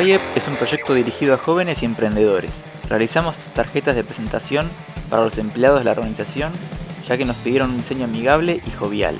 YEP es un proyecto dirigido a jóvenes y emprendedores. Realizamos tarjetas de presentación para los empleados de la organización, ya que nos pidieron un diseño amigable y jovial.